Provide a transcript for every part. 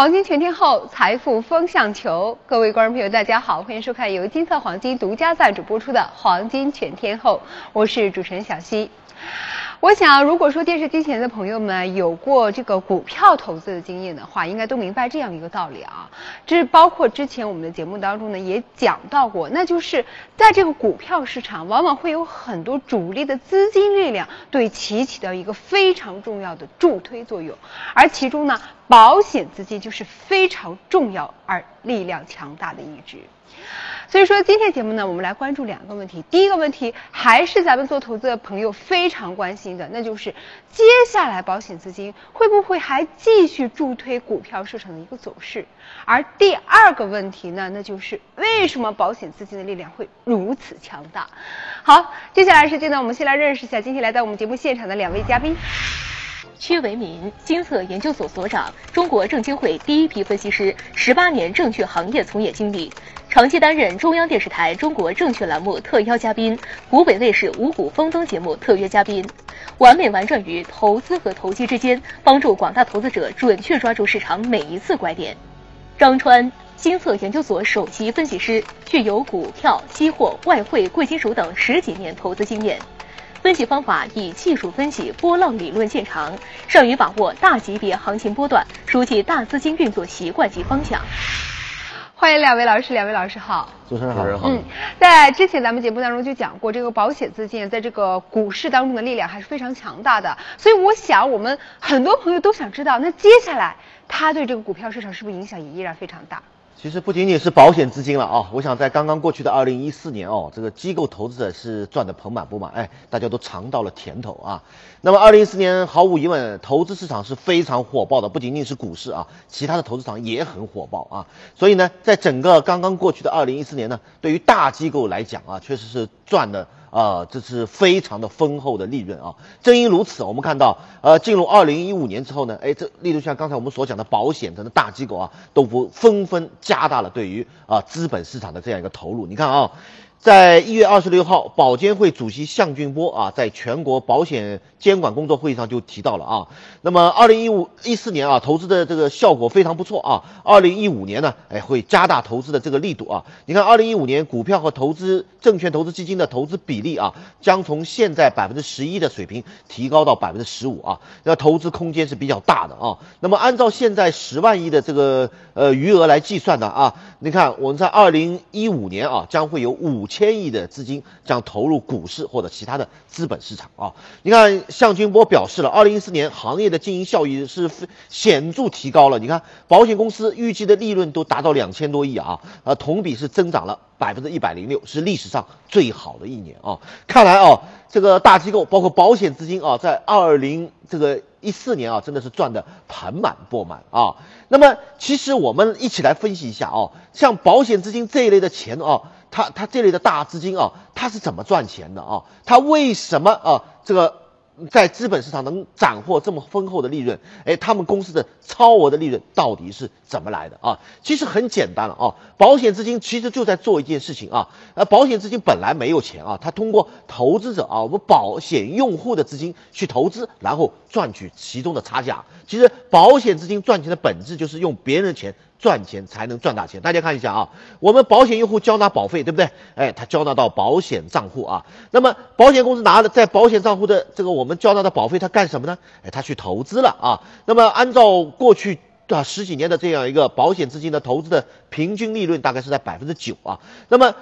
黄金全天候，财富风向球。各位观众朋友，大家好，欢迎收看由金色黄金独家赞助播出的《黄金全天候》，我是主持人小溪。我想，如果说电视机前的朋友们有过这个股票投资的经验的话，应该都明白这样一个道理啊。这包括之前我们的节目当中呢也讲到过，那就是在这个股票市场，往往会有很多主力的资金力量对其起到一个非常重要的助推作用，而其中呢，保险资金就是非常重要而力量强大的一支。所以说，今天节目呢，我们来关注两个问题。第一个问题还是咱们做投资的朋友非常关心的，那就是接下来保险资金会不会还继续助推股票市场的一个走势？而第二个问题呢，那就是为什么保险资金的力量会如此强大？好，接下来时间呢，我们先来认识一下今天来到我们节目现场的两位嘉宾。薛维民，金策研究所所长，中国证监会第一批分析师，十八年证券行业从业经历，长期担任中央电视台中国证券栏目特邀嘉宾，湖北卫视五谷丰登节目特约嘉宾，完美玩转于投资和投机之间，帮助广大投资者准确抓住市场每一次拐点。张川，金策研究所首席分析师，具有股票、期货、外汇、贵金属等十几年投资经验。分析方法以技术分析、波浪理论见长，善于把握大级别行情波段，熟悉大资金运作习惯及方向。欢迎两位老师，两位老师好。主持人好。嗯，在之前咱们节目当中就讲过，这个保险资金在这个股市当中的力量还是非常强大的，所以我想我们很多朋友都想知道，那接下来它对这个股票市场是不是影响也依然非常大？其实不仅仅是保险资金了啊，我想在刚刚过去的二零一四年哦，这个机构投资者是赚得盆满钵满，哎，大家都尝到了甜头啊。那么二零一四年毫无疑问，投资市场是非常火爆的，不仅仅是股市啊，其他的投资场也很火爆啊。所以呢，在整个刚刚过去的二零一四年呢，对于大机构来讲啊，确实是赚的。啊，这是非常的丰厚的利润啊！正因如此，我们看到，呃，进入二零一五年之后呢，哎，这例如像刚才我们所讲的保险等等大机构啊，都不纷纷加大了对于啊资本市场的这样一个投入。你看啊。在一月二十六号，保监会主席项俊波啊，在全国保险监管工作会议上就提到了啊，那么二零一五一四年啊，投资的这个效果非常不错啊，二零一五年呢，哎，会加大投资的这个力度啊。你看，二零一五年股票和投资证券投资基金的投资比例啊，将从现在百分之十一的水平提高到百分之十五啊，那投资空间是比较大的啊。那么按照现在十万亿的这个呃余额来计算的啊，你看我们在二零一五年啊，将会有五。千亿的资金将投入股市或者其他的资本市场啊！你看，向军波表示了，二零一四年行业的经营效益是显著提高了。你看，保险公司预计的利润都达到两千多亿啊，呃，同比是增长了百分之一百零六，是历史上最好的一年啊！看来啊，这个大机构包括保险资金啊，在二零这个一四年啊，真的是赚得盆满钵满啊！那么，其实我们一起来分析一下啊，像保险资金这一类的钱啊。他他这类的大资金啊，他是怎么赚钱的啊？他为什么啊？这个。在资本市场能斩获这么丰厚的利润，哎，他们公司的超额的利润到底是怎么来的啊？其实很简单了啊，保险资金其实就在做一件事情啊，呃，保险资金本来没有钱啊，它通过投资者啊，我们保险用户的资金去投资，然后赚取其中的差价。其实保险资金赚钱的本质就是用别人的钱赚钱才能赚大钱。大家看一下啊，我们保险用户交纳保费，对不对？哎，他交纳到保险账户啊，那么保险公司拿了在保险账户的这个我们。交纳的保费，他干什么呢？哎，他去投资了啊。那么按照过去啊十几年的这样一个保险资金的投资的平均利润，大概是在百分之九啊。那么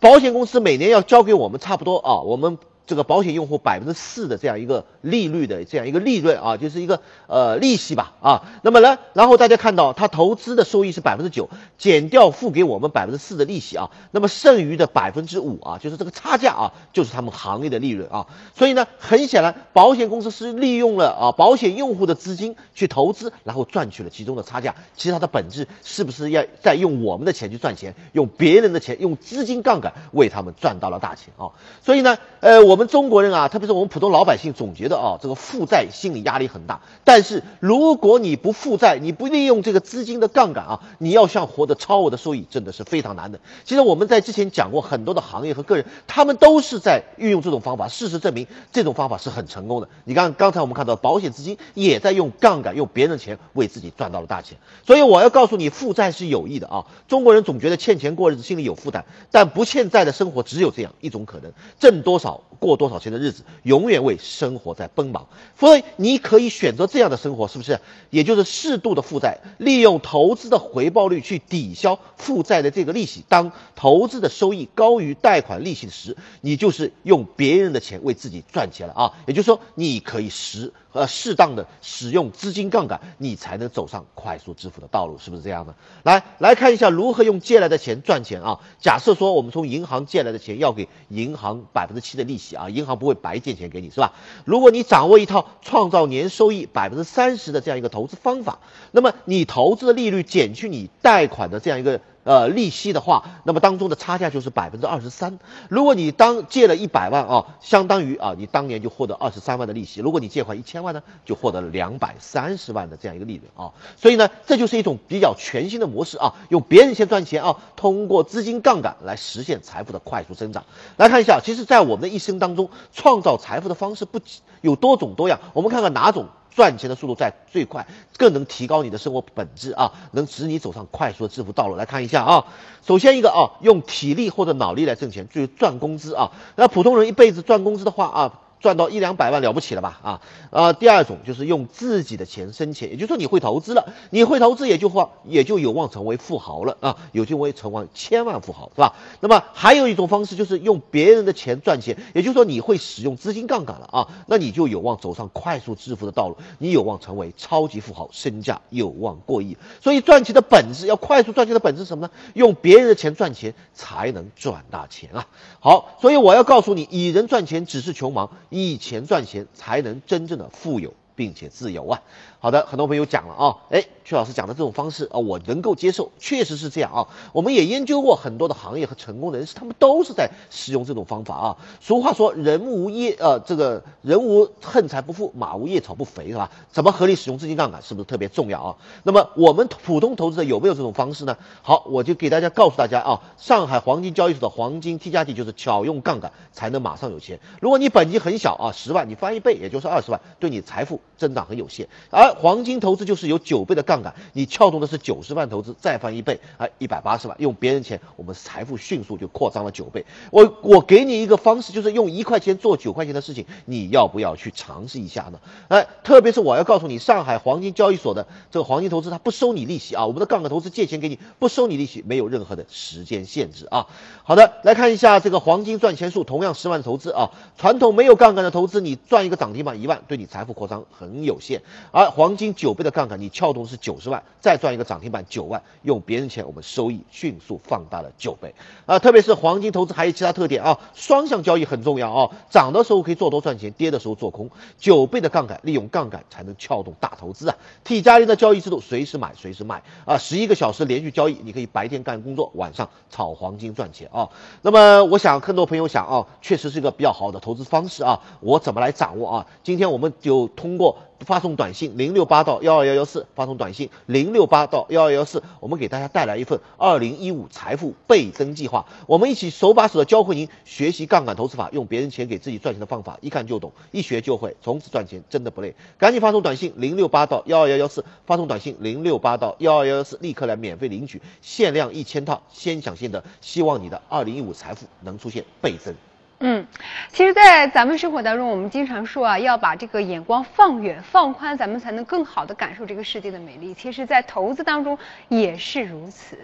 保险公司每年要交给我们差不多啊，我们。这个保险用户百分之四的这样一个利率的这样一个利润啊，就是一个呃利息吧啊。那么呢，然后大家看到他投资的收益是百分之九，减掉付给我们百分之四的利息啊，那么剩余的百分之五啊，就是这个差价啊，就是他们行业的利润啊。所以呢，很显然，保险公司是利用了啊保险用户的资金去投资，然后赚取了其中的差价。其实它的本质是不是要在用我们的钱去赚钱，用别人的钱，用资金杠杆为他们赚到了大钱啊？所以呢，呃我。我们中国人啊，特别是我们普通老百姓总觉得啊，这个负债心理压力很大。但是如果你不负债，你不利用这个资金的杠杆啊，你要想获得超额的收益，真的是非常难的。其实我们在之前讲过很多的行业和个人，他们都是在运用这种方法。事实证明，这种方法是很成功的。你看刚才我们看到保险资金也在用杠杆，用别人的钱为自己赚到了大钱。所以我要告诉你，负债是有益的啊。中国人总觉得欠钱过日子心里有负担，但不欠债的生活只有这样一种可能：挣多少过多少钱的日子，永远为生活在奔忙。所以你可以选择这样的生活，是不是？也就是适度的负债，利用投资的回报率去抵消负债的这个利息。当投资的收益高于贷款利息时，你就是用别人的钱为自己赚钱了啊！也就是说，你可以实呃适当的使用资金杠杆，你才能走上快速致富的道路，是不是这样的？来来看一下如何用借来的钱赚钱啊！假设说我们从银行借来的钱要给银行百分之七的利息啊，银行不会白借钱给你是吧？如果你掌握一套创造年收益百分之三十的这样一个投资方法，那么你投资的利率减去你贷款的这样一个。呃，利息的话，那么当中的差价就是百分之二十三。如果你当借了一百万啊，相当于啊，你当年就获得二十三万的利息。如果你借款一千万呢，就获得了两百三十万的这样一个利润啊。所以呢，这就是一种比较全新的模式啊，用别人先赚钱啊，通过资金杠杆来实现财富的快速增长。来看一下，其实，在我们的一生当中，创造财富的方式不有多种多样。我们看看哪种。赚钱的速度在最快，更能提高你的生活本质啊，能使你走上快速的致富道路。来看一下啊，首先一个啊，用体力或者脑力来挣钱，就是赚工资啊。那普通人一辈子赚工资的话啊。赚到一两百万了不起了吧？啊，呃，第二种就是用自己的钱生钱，也就是说你会投资了，你会投资也就话也就有望成为富豪了啊，有机会成为千万富豪，是吧？那么还有一种方式就是用别人的钱赚钱，也就是说你会使用资金杠杆了啊，那你就有望走上快速致富的道路，你有望成为超级富豪，身价有望过亿。所以赚钱的本质，要快速赚钱的本质是什么呢？用别人的钱赚钱才能赚大钱啊！好，所以我要告诉你，以人赚钱只是穷忙。以钱赚钱，才能真正的富有并且自由啊！好的，很多朋友讲了啊，哎。曲老师讲的这种方式啊，我能够接受，确实是这样啊。我们也研究过很多的行业和成功人士，他们都是在使用这种方法啊。俗话说，人无业呃，这个人无横财不富，马无夜草不肥，是吧？怎么合理使用资金杠杆，是不是特别重要啊？那么我们普通投资者有没有这种方式呢？好，我就给大家告诉大家啊，上海黄金交易所的黄金 T 加 T 就是巧用杠杆才能马上有钱。如果你本金很小啊，十万，你翻一倍也就是二十万，对你财富增长很有限。而黄金投资就是有九倍的杠。杆，你撬动的是九十万投资，再翻一倍啊，一百八十万，用别人钱，我们财富迅速就扩张了九倍。我我给你一个方式，就是用一块钱做九块钱的事情，你要不要去尝试一下呢？哎，特别是我要告诉你，上海黄金交易所的这个黄金投资，它不收你利息啊，我们的杠杆投资借钱给你，不收你利息，没有任何的时间限制啊。好的，来看一下这个黄金赚钱数，同样十万投资啊，传统没有杠杆的投资，你赚一个涨停板一万，对你财富扩张很有限。而黄金九倍的杠杆，你撬动是。九十万再赚一个涨停板九万，用别人钱，我们收益迅速放大了九倍啊！特别是黄金投资还有其他特点啊，双向交易很重要啊，涨的时候可以做多赚钱，跌的时候做空，九倍的杠杆，利用杠杆才能撬动大投资啊！T 加零的交易制度，随时买随时卖啊，十一个小时连续交易，你可以白天干工作，晚上炒黄金赚钱啊！那么我想更多朋友想啊，确实是一个比较好的投资方式啊，我怎么来掌握啊？今天我们就通过。发送短信零六八到幺二幺幺四，发送短信零六八到幺二幺四，我们给大家带来一份二零一五财富倍增计划，我们一起手把手的教会您学习杠杆投资法，用别人钱给自己赚钱的方法，一看就懂，一学就会，从此赚钱真的不累。赶紧发送短信零六八到幺二幺幺四，发送短信零六八到幺二幺幺四，立刻来免费领取，限量一千套，先抢先得，希望你的二零一五财富能出现倍增。嗯，其实，在咱们生活当中，我们经常说啊，要把这个眼光放远、放宽，咱们才能更好的感受这个世界的美丽。其实，在投资当中也是如此。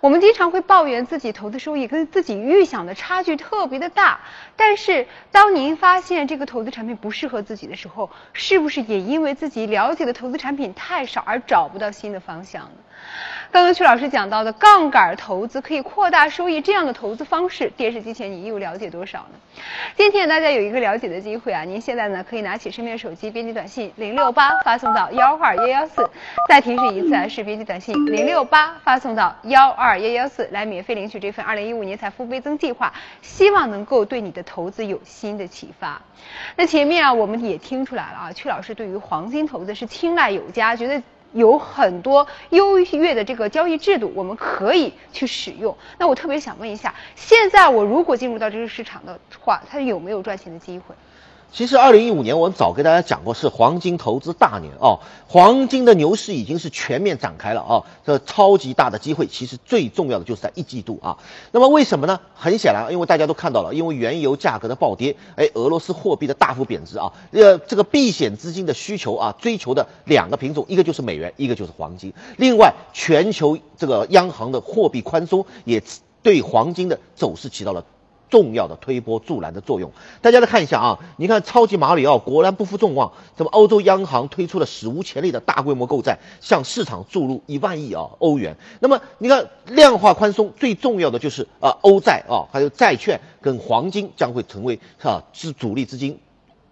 我们经常会抱怨自己投资收益跟自己预想的差距特别的大，但是当您发现这个投资产品不适合自己的时候，是不是也因为自己了解的投资产品太少而找不到新的方向呢？刚刚曲老师讲到的杠杆投资可以扩大收益这样的投资方式，电视机前你又了解多少呢？今天大家有一个了解的机会啊！您现在呢可以拿起身边手机，编辑短信零六八发送到幺二幺幺四，再提示一次啊，是编辑短信零六八发送到幺二幺幺四，来免费领取这份二零一五年财富倍增计划，希望能够对你的投资有新的启发。那前面啊我们也听出来了啊，曲老师对于黄金投资是青睐有加，觉得。有很多优越的这个交易制度，我们可以去使用。那我特别想问一下，现在我如果进入到这个市场的话，它有没有赚钱的机会？其实，二零一五年我们早跟大家讲过，是黄金投资大年哦，黄金的牛市已经是全面展开了啊，这超级大的机会，其实最重要的就是在一季度啊。那么为什么呢？很显然，因为大家都看到了，因为原油价格的暴跌，哎，俄罗斯货币的大幅贬值啊，呃，这个避险资金的需求啊，追求的两个品种，一个就是美元，一个就是黄金。另外，全球这个央行的货币宽松也对黄金的走势起到了。重要的推波助澜的作用，大家来看一下啊，你看超级马里奥果然不负众望，这么欧洲央行推出了史无前例的大规模购债，向市场注入一万亿啊欧元。那么你看量化宽松最重要的就是啊欧债啊，还有债券跟黄金将会成为啊是主力资金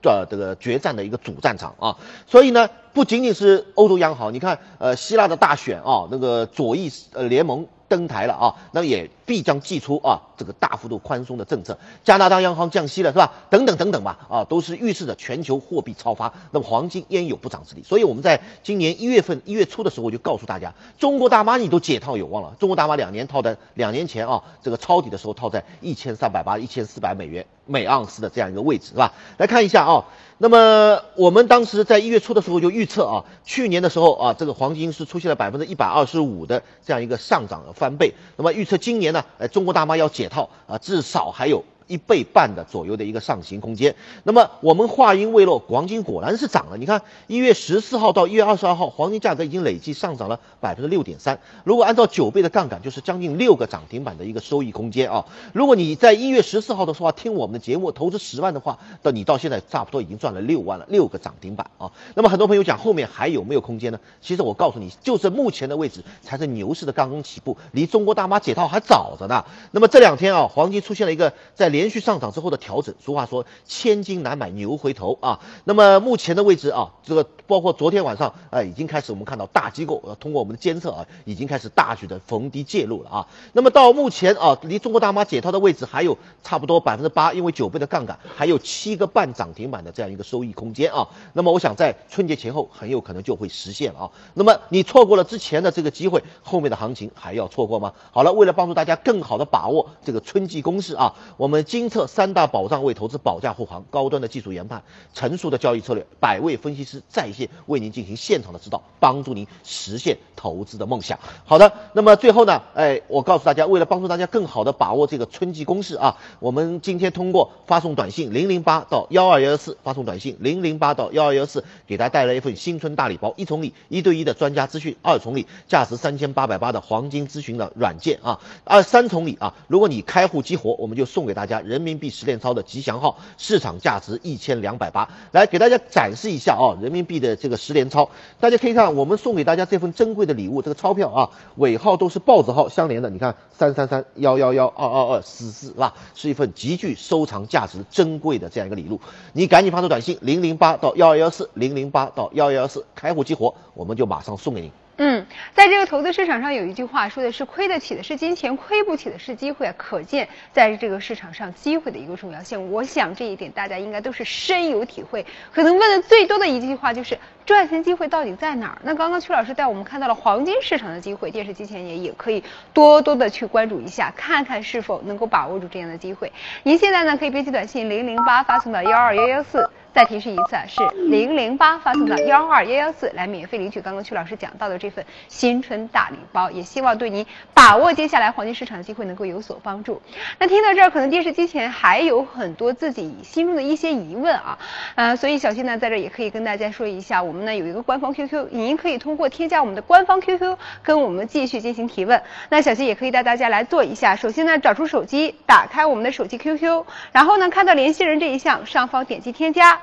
的这个决战的一个主战场啊。所以呢，不仅仅是欧洲央行，你看呃希腊的大选啊，那个左翼呃联盟。登台了啊，那也必将祭出啊这个大幅度宽松的政策。加拿大央行降息了是吧？等等等等吧，啊，都是预示着全球货币超发，那么黄金焉有不涨之理？所以我们在今年一月份一月初的时候，我就告诉大家，中国大妈你都解套有望了。中国大妈两年套在两年前啊，这个抄底的时候套在一千三百八、一千四百美元每盎司的这样一个位置是吧？来看一下啊，那么我们当时在一月初的时候就预测啊，去年的时候啊，这个黄金是出现了百分之一百二十五的这样一个上涨的。翻倍，那么预测今年呢？呃，中国大妈要解套啊，至少还有。一倍半的左右的一个上行空间。那么我们话音未落，黄金果然是涨了。你看，一月十四号到一月二十二号，黄金价格已经累计上涨了百分之六点三。如果按照九倍的杠杆，就是将近六个涨停板的一个收益空间啊。如果你在一月十四号的时候听我们的节目，投资十万的话，到你到现在差不多已经赚了六万了，六个涨停板啊。那么很多朋友讲后面还有没有空间呢？其实我告诉你，就是目前的位置才是牛市的刚刚起步，离中国大妈解套还早着呢。那么这两天啊，黄金出现了一个在连连续上涨之后的调整，俗话说千金难买牛回头啊。那么目前的位置啊，这个包括昨天晚上啊，已经开始我们看到大机构呃通过我们的监测啊，已经开始大举的逢低介入了啊。那么到目前啊，离中国大妈解套的位置还有差不多百分之八，因为九倍的杠杆，还有七个半涨停板的这样一个收益空间啊。那么我想在春节前后很有可能就会实现了啊。那么你错过了之前的这个机会，后面的行情还要错过吗？好了，为了帮助大家更好的把握这个春季攻势啊，我们。精测三大保障为投资保驾护航，高端的技术研判，成熟的交易策略，百位分析师在线为您进行现场的指导，帮助您实现投资的梦想。好的，那么最后呢，哎，我告诉大家，为了帮助大家更好的把握这个春季攻势啊，我们今天通过发送短信零零八到幺二幺四，发送短信零零八到幺二幺四，给大家带来一份新春大礼包，一重礼一对一的专家咨询，二重礼价值三千八百八的黄金咨询的软件啊，二三重礼啊，如果你开户激活，我们就送给大家。人民币十连钞的吉祥号，市场价值一千两百八，来给大家展示一下啊，人民币的这个十连钞，大家可以看，我们送给大家这份珍贵的礼物，这个钞票啊，尾号都是豹子号相连的，你看三三三幺幺幺二二二四四是吧？是一份极具收藏价值、珍贵的这样一个礼物，你赶紧发出短信零零八到幺二幺四零零八到幺幺幺四开户激活，我们就马上送给您。嗯，在这个投资市场上有一句话说的是亏得起的是金钱，亏不起的是机会，可见在这个市场上机会的一个重要性。我想这一点大家应该都是深有体会。可能问的最多的一句话就是赚钱机会到底在哪儿？那刚刚曲老师带我们看到了黄金市场的机会，电视机前也也可以多多的去关注一下，看看是否能够把握住这样的机会。您现在呢可以编辑短信零零八发送到幺二幺幺四。再提示一次啊，是零零八发送到幺二幺幺四来免费领取刚刚曲老师讲到的这份新春大礼包，也希望对您把握接下来黄金市场的机会能够有所帮助。那听到这儿，可能电视机前还有很多自己心中的一些疑问啊，呃，所以小新呢在这也可以跟大家说一下，我们呢有一个官方 QQ，您可以通过添加我们的官方 QQ 跟我们继续进行提问。那小新也可以带大家来做一下，首先呢找出手机，打开我们的手机 QQ，然后呢看到联系人这一项，上方点击添加。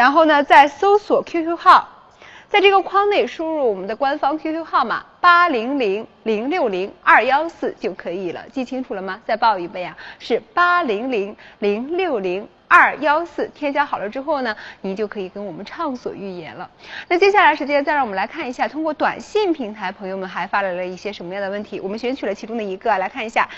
然后呢，再搜索 QQ 号，在这个框内输入我们的官方 QQ 号码八零零零六零二幺四就可以了，记清楚了吗？再报一遍啊，是八零零零六零。二幺四添加好了之后呢，您就可以跟我们畅所欲言了。那接下来时间再让我们来看一下，通过短信平台朋友们还发来了一些什么样的问题，我们选取了其中的一个来看一下。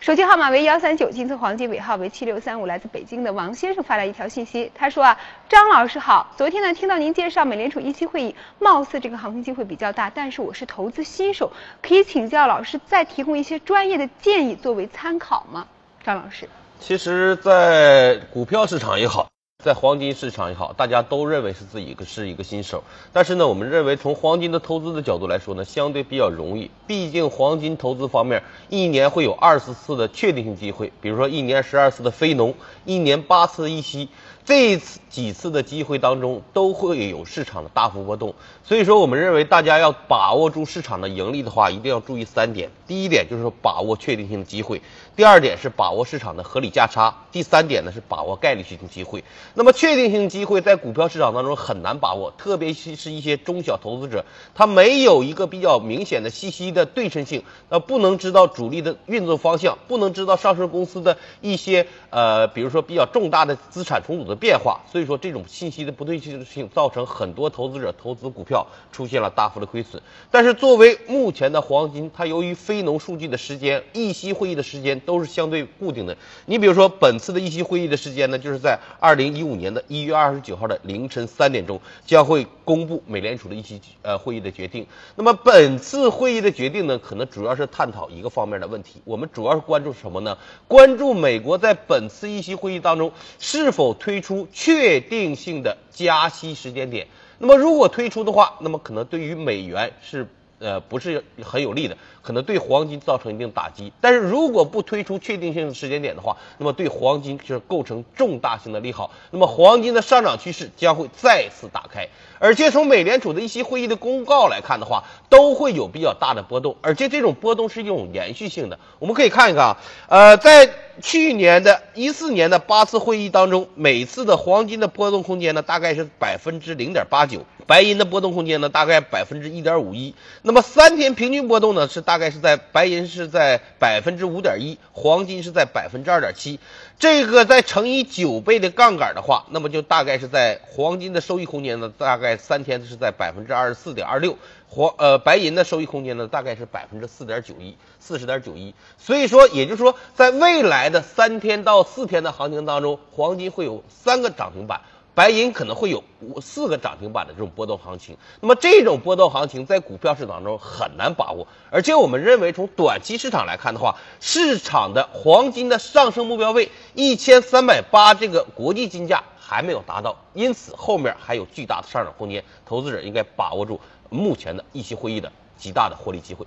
手机号码为幺三九，金色黄金尾号为七六三五，来自北京的王先生发来一条信息，他说啊，张老师好，昨天呢听到您介绍美联储一期会议，貌似这个行情机会比较大，但是我是投资新手，可以请教老师再提供一些专业的建议作为参考吗？张老师。其实，在股票市场也好，在黄金市场也好，大家都认为是自己是一个新手。但是呢，我们认为从黄金的投资的角度来说呢，相对比较容易。毕竟黄金投资方面，一年会有二十次的确定性机会，比如说一年十二次的非农，一年八次的一息。这次几次的机会当中都会有市场的大幅波动，所以说我们认为大家要把握住市场的盈利的话，一定要注意三点。第一点就是把握确定性的机会，第二点是把握市场的合理价差，第三点呢是把握概率性机会。那么确定性机会在股票市场当中很难把握，特别是是一些中小投资者，他没有一个比较明显的信息的对称性，那不能知道主力的运作方向，不能知道上市公司的一些呃，比如说比较重大的资产重组的。的变化，所以说这种信息的不对称性造成很多投资者投资股票出现了大幅的亏损。但是作为目前的黄金，它由于非农数据的时间、议息会议的时间都是相对固定的。你比如说本次的议息会议的时间呢，就是在二零一五年的一月二十九号的凌晨三点钟将会公布美联储的议息呃会议的决定。那么本次会议的决定呢，可能主要是探讨一个方面的问题。我们主要是关注什么呢？关注美国在本次议息会议当中是否推。出确定性的加息时间点，那么如果推出的话，那么可能对于美元是呃不是很有利的，可能对黄金造成一定打击。但是如果不推出确定性的时间点的话，那么对黄金就是构成重大性的利好，那么黄金的上涨趋势将会再次打开。而且从美联储的一些会议的公告来看的话，都会有比较大的波动，而且这种波动是一种延续性的。我们可以看一看啊，呃，在去年的一四年的八次会议当中，每次的黄金的波动空间呢，大概是百分之零点八九，白银的波动空间呢，大概百分之一点五一。那么三天平均波动呢，是大概是在白银是在百分之五点一，黄金是在百分之二点七。这个再乘以九倍的杠杆的话，那么就大概是在黄金的收益空间呢，大概三天是在百分之二十四点二六，黄呃白银的收益空间呢，大概是百分之四点九一，四十点九一。所以说，也就是说，在未来的三天到四天的行情当中，黄金会有三个涨停板。白银可能会有五四个涨停板的这种波动行情，那么这种波动行情在股票市场中很难把握，而且我们认为从短期市场来看的话，市场的黄金的上升目标位一千三百八这个国际金价还没有达到，因此后面还有巨大的上涨空间，投资者应该把握住目前的议息会议的极大的获利机会。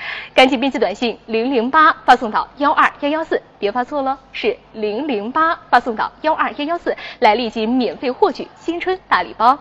赶紧编辑短信零零八发送到幺二幺幺四，别发错了，是零零八发送到幺二幺幺四，来立即免费获取新春大礼包。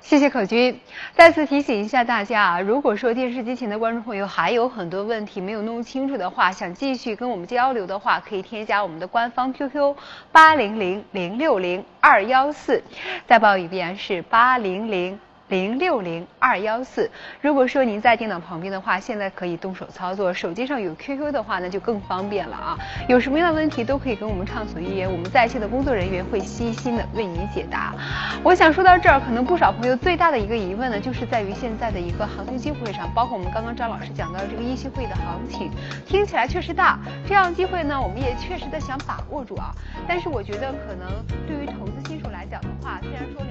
谢谢可君。再次提醒一下大家啊，如果说电视机前的观众朋友还有很多问题没有弄清楚的话，想继续跟我们交流的话，可以添加我们的官方 QQ 八零零零六零二幺四，再报一遍是八零零。零六零二幺四。如果说您在电脑旁边的话，现在可以动手操作；手机上有 QQ 的话，那就更方便了啊。有什么样的问题都可以跟我们畅所欲言，我们在线的工作人员会悉心的为您解答。我想说到这儿，可能不少朋友最大的一个疑问呢，就是在于现在的一个行情机会上，包括我们刚刚张老师讲到这个一期会的行情，听起来确实大，这样机会呢，我们也确实的想把握住啊。但是我觉得可能对于投资新手来讲的话，虽然说。